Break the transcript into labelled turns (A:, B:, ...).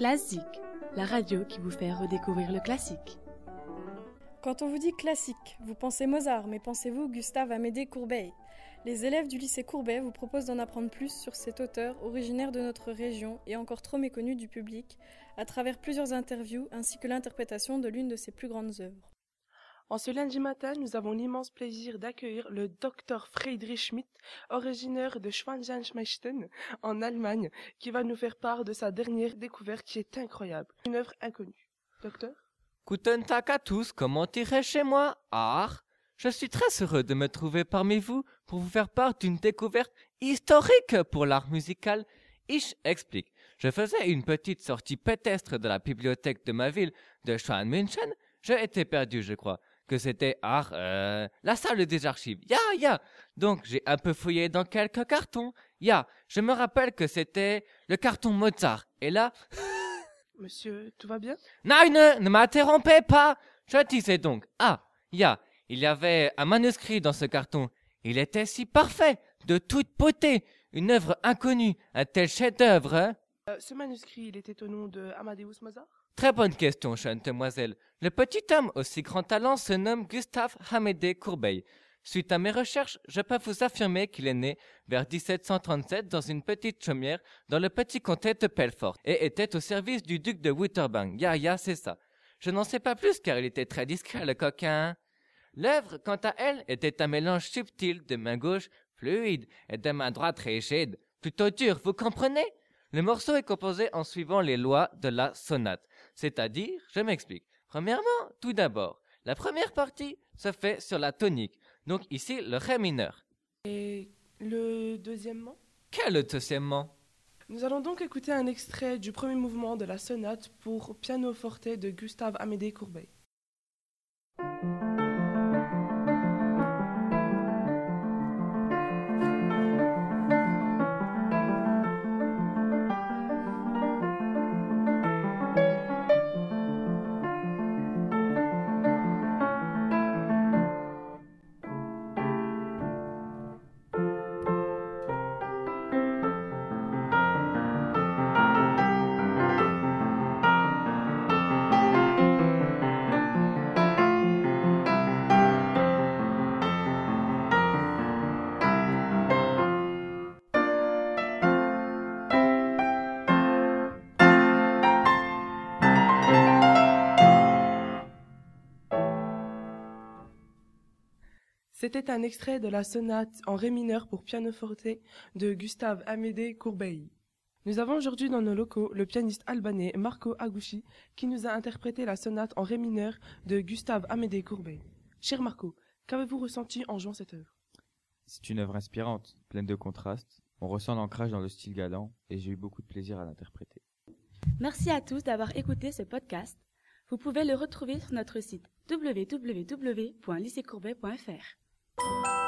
A: Classique, la radio qui vous fait redécouvrir le classique.
B: Quand on vous dit classique, vous pensez Mozart, mais pensez-vous Gustave Amédée Courbet? Les élèves du lycée Courbet vous proposent d'en apprendre plus sur cet auteur originaire de notre région et encore trop méconnu du public à travers plusieurs interviews ainsi que l'interprétation de l'une de ses plus grandes œuvres.
C: En ce lundi matin, nous avons l'immense plaisir d'accueillir le docteur Friedrich Schmidt, originaire de Schwanzensmechten, en Allemagne, qui va nous faire part de sa dernière découverte qui est incroyable, une œuvre inconnue. Docteur?
D: Guten Tag à tous, comment irait chez moi? Ah, je suis très heureux de me trouver parmi vous pour vous faire part d'une découverte historique pour l'art musical. Ich explique. Je faisais une petite sortie pédestre de la bibliothèque de ma ville de Schwanmünchen. J'ai été perdu, je crois que c'était art, euh, la salle des archives. Ya, ya. Donc j'ai un peu fouillé dans quelques cartons. Ya, je me rappelle que c'était le carton Mozart. Et là,
C: Monsieur, tout va bien?
D: Non, ne, ne m'interrompez pas. Je disais donc, ah, ya, il y avait un manuscrit dans ce carton. Il était si parfait, de toute beauté, une œuvre inconnue, un tel chef-d'œuvre. Hein?
C: Euh, Ce manuscrit, il était au nom de Amadeus Mozart?
D: Très bonne question, jeune demoiselle. Le petit homme aussi grand talent se nomme Gustave Amédée Courbet. Suite à mes recherches, je peux vous affirmer qu'il est né vers 1737 dans une petite chaumière dans le petit comté de Pelfort et était au service du duc de Witterbang. Ya, ya, c'est ça. Je n'en sais pas plus car il était très discret, le coquin. L'œuvre, quant à elle, était un mélange subtil de main gauche fluide et de main droite rigide, plutôt dur, vous comprenez? Le morceau est composé en suivant les lois de la sonate. C'est-à-dire, je m'explique. Premièrement, tout d'abord, la première partie se fait sur la tonique, donc ici le ré mineur.
C: Et le deuxièmement
D: Quel deuxièmement
C: Nous allons donc écouter un extrait du premier mouvement de la sonate pour piano forte de Gustave Amédée Courbet. C'était un extrait de la sonate en ré mineur pour piano forte de Gustave Amédée Courbet. Nous avons aujourd'hui dans nos locaux le pianiste albanais Marco Agushi qui nous a interprété la sonate en ré mineur de Gustave Amédée Courbet. Cher Marco, qu'avez-vous ressenti en jouant cette œuvre?
E: C'est une œuvre inspirante, pleine de contrastes. On ressent l'ancrage dans le style galant et j'ai eu beaucoup de plaisir à l'interpréter.
A: Merci à tous d'avoir écouté ce podcast. Vous pouvez le retrouver sur notre site you